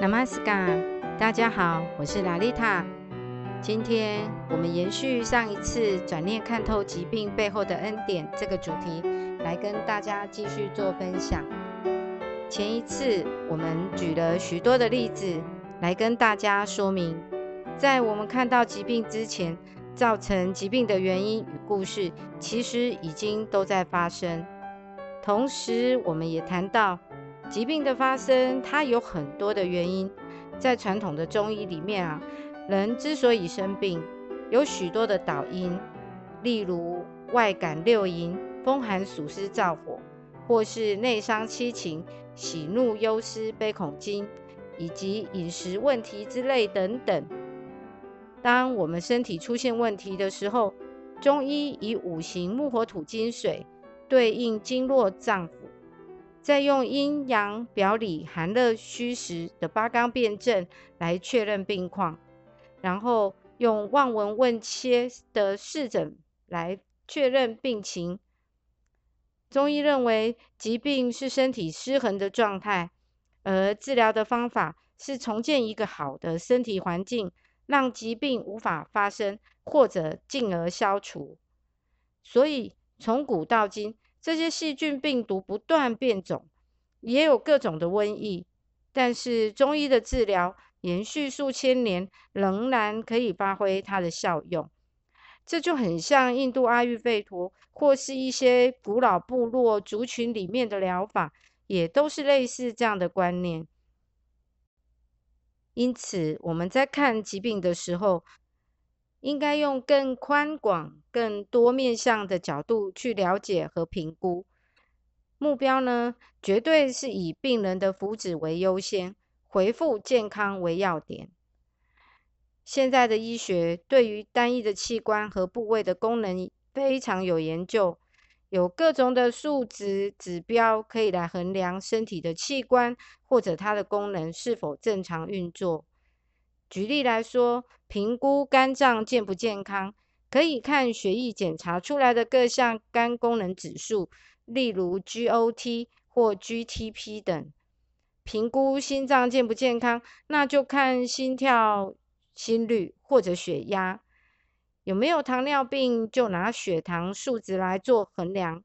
Namaskar，大家好，我是拉丽塔。今天我们延续上一次转念看透疾病背后的恩典这个主题，来跟大家继续做分享。前一次我们举了许多的例子，来跟大家说明，在我们看到疾病之前，造成疾病的原因与故事，其实已经都在发生。同时，我们也谈到。疾病的发生，它有很多的原因。在传统的中医里面啊，人之所以生病，有许多的导因，例如外感六淫、风寒暑湿燥火，或是内伤七情、喜怒忧思悲恐惊，以及饮食问题之类等等。当我们身体出现问题的时候，中医以五行木火土金水对应经络脏腑。再用阴阳表里寒热虚实的八纲辩证来确认病况，然后用望闻问切的视诊来确认病情。中医认为疾病是身体失衡的状态，而治疗的方法是重建一个好的身体环境，让疾病无法发生或者进而消除。所以从古到今。这些细菌、病毒不断变种，也有各种的瘟疫，但是中医的治疗延续数千年，仍然可以发挥它的效用。这就很像印度阿育吠陀，或是一些古老部落族群里面的疗法，也都是类似这样的观念。因此，我们在看疾病的时候，应该用更宽广、更多面向的角度去了解和评估。目标呢，绝对是以病人的福祉为优先，恢复健康为要点。现在的医学对于单一的器官和部位的功能非常有研究，有各种的数值指标可以来衡量身体的器官或者它的功能是否正常运作。举例来说，评估肝脏健不健康，可以看血液检查出来的各项肝功能指数，例如 GOT 或 GTP 等。评估心脏健不健康，那就看心跳、心率或者血压。有没有糖尿病，就拿血糖数值来做衡量。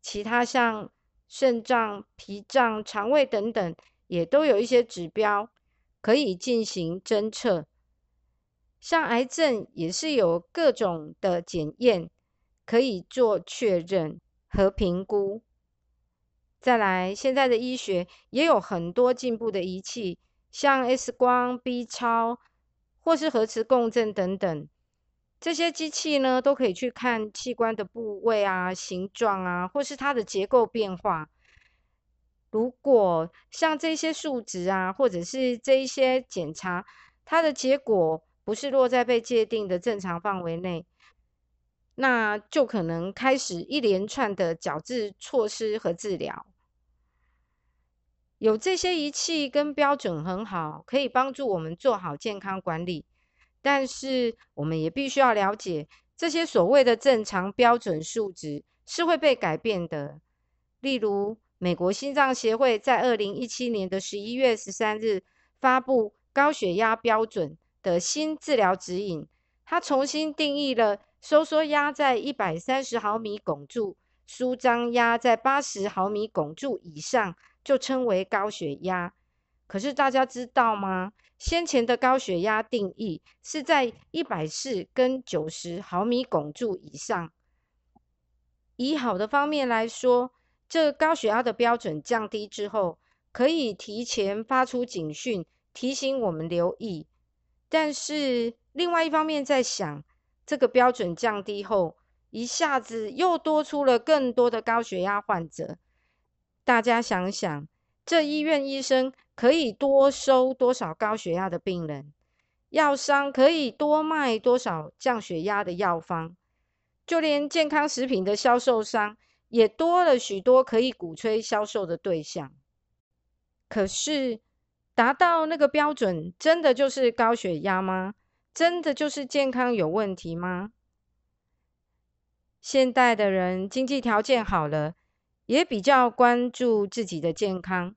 其他像肾脏、脾脏、肠胃等等，也都有一些指标。可以进行侦测，像癌症也是有各种的检验可以做确认和评估。再来，现在的医学也有很多进步的仪器，像 X 光、B 超或是核磁共振等等，这些机器呢都可以去看器官的部位啊、形状啊，或是它的结构变化。如果像这些数值啊，或者是这一些检查，它的结果不是落在被界定的正常范围内，那就可能开始一连串的矫治措施和治疗。有这些仪器跟标准很好，可以帮助我们做好健康管理。但是我们也必须要了解，这些所谓的正常标准数值是会被改变的，例如。美国心脏协会在二零一七年的十一月十三日发布高血压标准的新治疗指引，它重新定义了收缩压在一百三十毫米汞柱，舒张压在八十毫米汞柱以上就称为高血压。可是大家知道吗？先前的高血压定义是在一百四跟九十毫米汞柱以上。以好的方面来说。这高血压的标准降低之后，可以提前发出警讯，提醒我们留意。但是另外一方面在想，这个标准降低后，一下子又多出了更多的高血压患者。大家想想，这医院医生可以多收多少高血压的病人？药商可以多卖多少降血压的药方？就连健康食品的销售商。也多了许多可以鼓吹销售的对象，可是达到那个标准，真的就是高血压吗？真的就是健康有问题吗？现代的人经济条件好了，也比较关注自己的健康。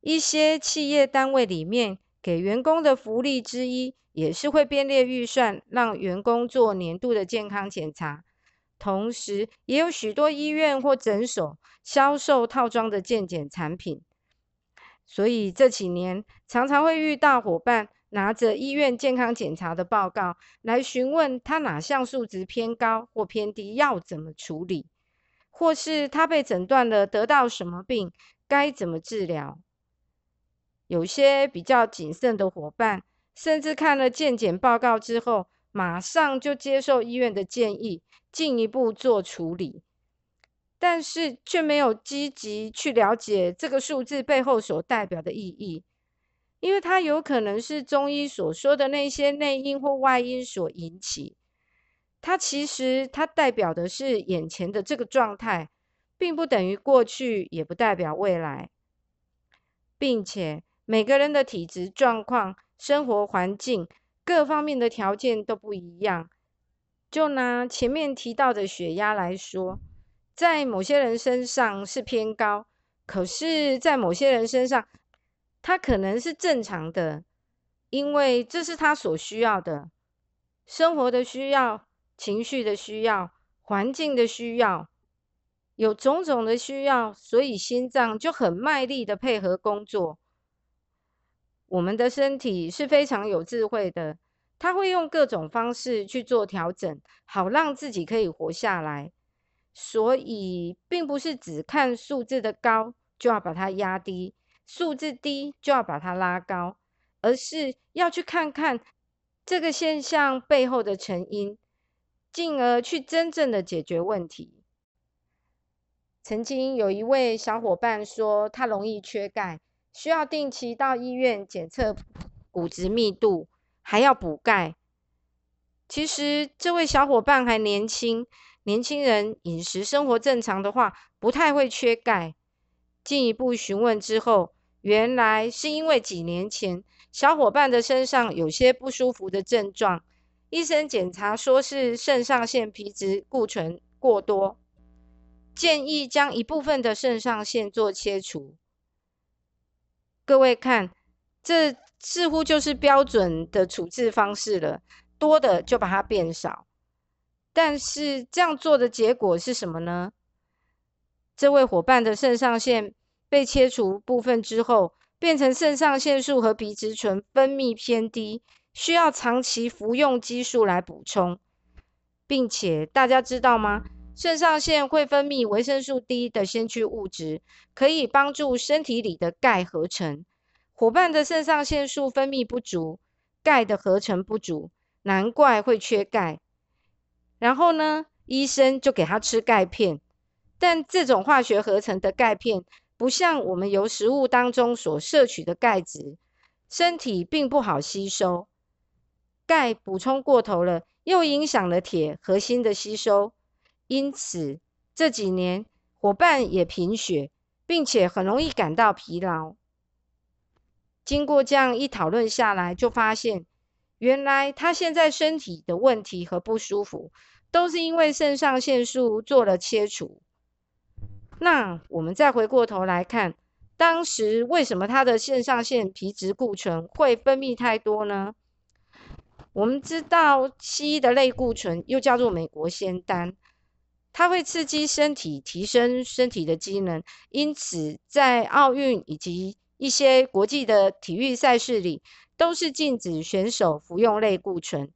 一些企业单位里面给员工的福利之一，也是会编列预算，让员工做年度的健康检查。同时，也有许多医院或诊所销售套装的健检产品。所以这几年常常会遇到伙伴拿着医院健康检查的报告来询问他哪项数值偏高或偏低，要怎么处理，或是他被诊断了得到什么病，该怎么治疗。有些比较谨慎的伙伴，甚至看了健检报告之后，马上就接受医院的建议，进一步做处理。但是却没有积极去了解这个数字背后所代表的意义，因为它有可能是中医所说的那些内因或外因所引起。它其实它代表的是眼前的这个状态，并不等于过去，也不代表未来，并且每个人的体质状况、生活环境各方面的条件都不一样。就拿前面提到的血压来说。在某些人身上是偏高，可是，在某些人身上，他可能是正常的，因为这是他所需要的，生活的需要、情绪的需要、环境的需要，有种种的需要，所以心脏就很卖力的配合工作。我们的身体是非常有智慧的，他会用各种方式去做调整，好让自己可以活下来。所以，并不是只看数字的高就要把它压低，数字低就要把它拉高，而是要去看看这个现象背后的成因，进而去真正的解决问题。曾经有一位小伙伴说，他容易缺钙，需要定期到医院检测骨质密度，还要补钙。其实，这位小伙伴还年轻。年轻人饮食生活正常的话，不太会缺钙。进一步询问之后，原来是因为几年前小伙伴的身上有些不舒服的症状，医生检查说是肾上腺皮质固醇过多，建议将一部分的肾上腺做切除。各位看，这似乎就是标准的处置方式了，多的就把它变少。但是这样做的结果是什么呢？这位伙伴的肾上腺被切除部分之后，变成肾上腺素和皮质醇分泌偏低，需要长期服用激素来补充，并且大家知道吗？肾上腺会分泌维生素 D 的先驱物质，可以帮助身体里的钙合成。伙伴的肾上腺素分泌不足，钙的合成不足，难怪会缺钙。然后呢，医生就给他吃钙片，但这种化学合成的钙片不像我们由食物当中所摄取的钙质，身体并不好吸收。钙补充过头了，又影响了铁核心的吸收，因此这几年伙伴也贫血，并且很容易感到疲劳。经过这样一讨论下来，就发现。原来他现在身体的问题和不舒服，都是因为肾上腺素做了切除。那我们再回过头来看，当时为什么他的肾上腺皮质固醇会分泌太多呢？我们知道西医的类固醇又叫做美国仙丹，它会刺激身体提升身体的机能，因此在奥运以及一些国际的体育赛事里。都是禁止选手服用类固醇，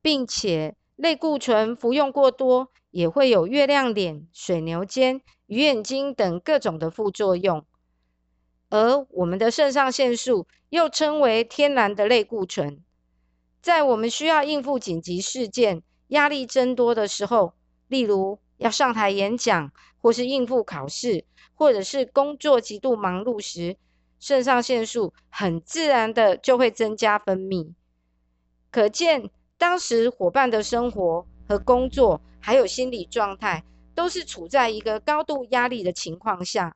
并且类固醇服用过多也会有月亮脸、水牛肩、鱼眼睛等各种的副作用。而我们的肾上腺素又称为天然的类固醇，在我们需要应付紧急事件、压力增多的时候，例如要上台演讲，或是应付考试，或者是工作极度忙碌时。肾上腺素很自然的就会增加分泌，可见当时伙伴的生活和工作，还有心理状态，都是处在一个高度压力的情况下。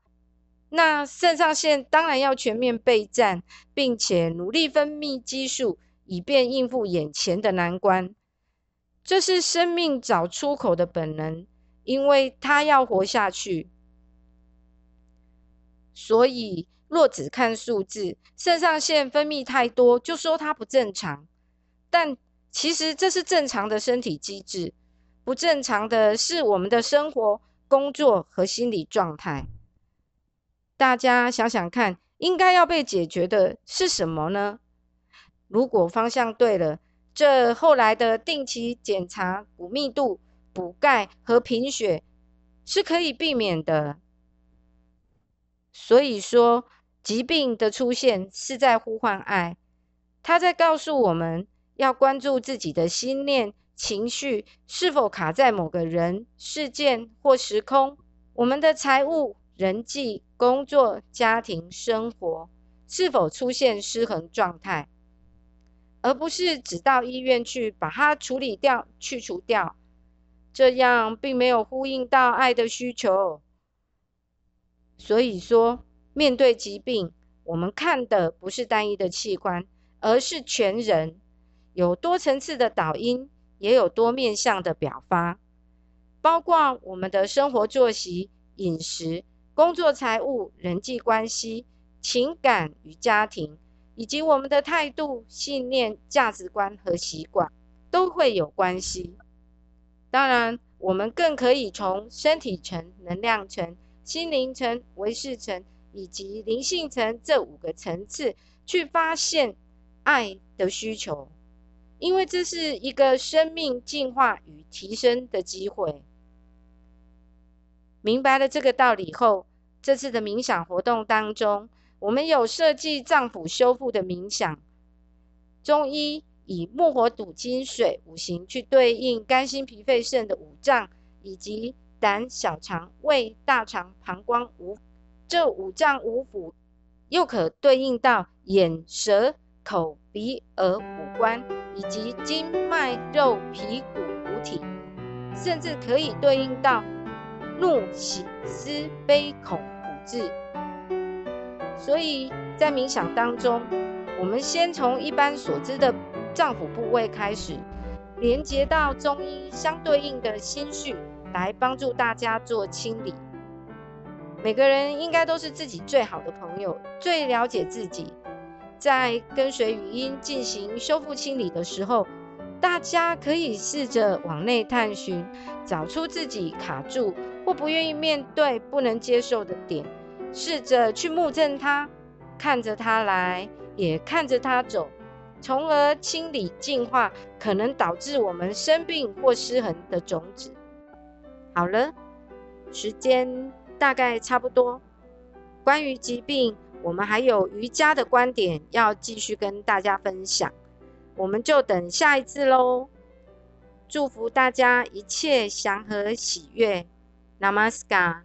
那肾上腺当然要全面备战，并且努力分泌激素，以便应付眼前的难关。这是生命找出口的本能，因为它要活下去，所以。若只看数字，肾上腺分泌太多，就说它不正常。但其实这是正常的身体机制，不正常的是我们的生活、工作和心理状态。大家想想看，应该要被解决的是什么呢？如果方向对了，这后来的定期检查骨密度、补钙和贫血是可以避免的。所以说。疾病的出现是在呼唤爱，它在告诉我们要关注自己的心念、情绪是否卡在某个人、事件或时空，我们的财务、人际、工作、家庭、生活是否出现失衡状态，而不是只到医院去把它处理掉、去除掉，这样并没有呼应到爱的需求。所以说。面对疾病，我们看的不是单一的器官，而是全人，有多层次的导因，也有多面向的表发，包括我们的生活作息、饮食、工作、财务、人际关系、情感与家庭，以及我们的态度、信念、价值观和习惯，都会有关系。当然，我们更可以从身体层、能量层、心灵层、维视层。以及灵性层这五个层次去发现爱的需求，因为这是一个生命进化与提升的机会。明白了这个道理后，这次的冥想活动当中，我们有设计脏腑修复的冥想。中医以木火土金水五行去对应肝心脾肺肾的五脏，以及胆小肠胃大肠膀胱五。这五脏五腑又可对应到眼、舌、口、鼻、耳五官，以及筋脉、肉、皮、骨五体，甚至可以对应到怒、喜、思、悲、恐五志。所以在冥想当中，我们先从一般所知的脏腑部位开始，连接到中医相对应的心绪，来帮助大家做清理。每个人应该都是自己最好的朋友，最了解自己。在跟随语音进行修复清理的时候，大家可以试着往内探寻，找出自己卡住或不愿意面对、不能接受的点，试着去目正它，看着它来，也看着它走，从而清理净化可能导致我们生病或失衡的种子。好了，时间。大概差不多。关于疾病，我们还有瑜伽的观点要继续跟大家分享，我们就等下一次喽。祝福大家一切祥和喜悦，Namaskar。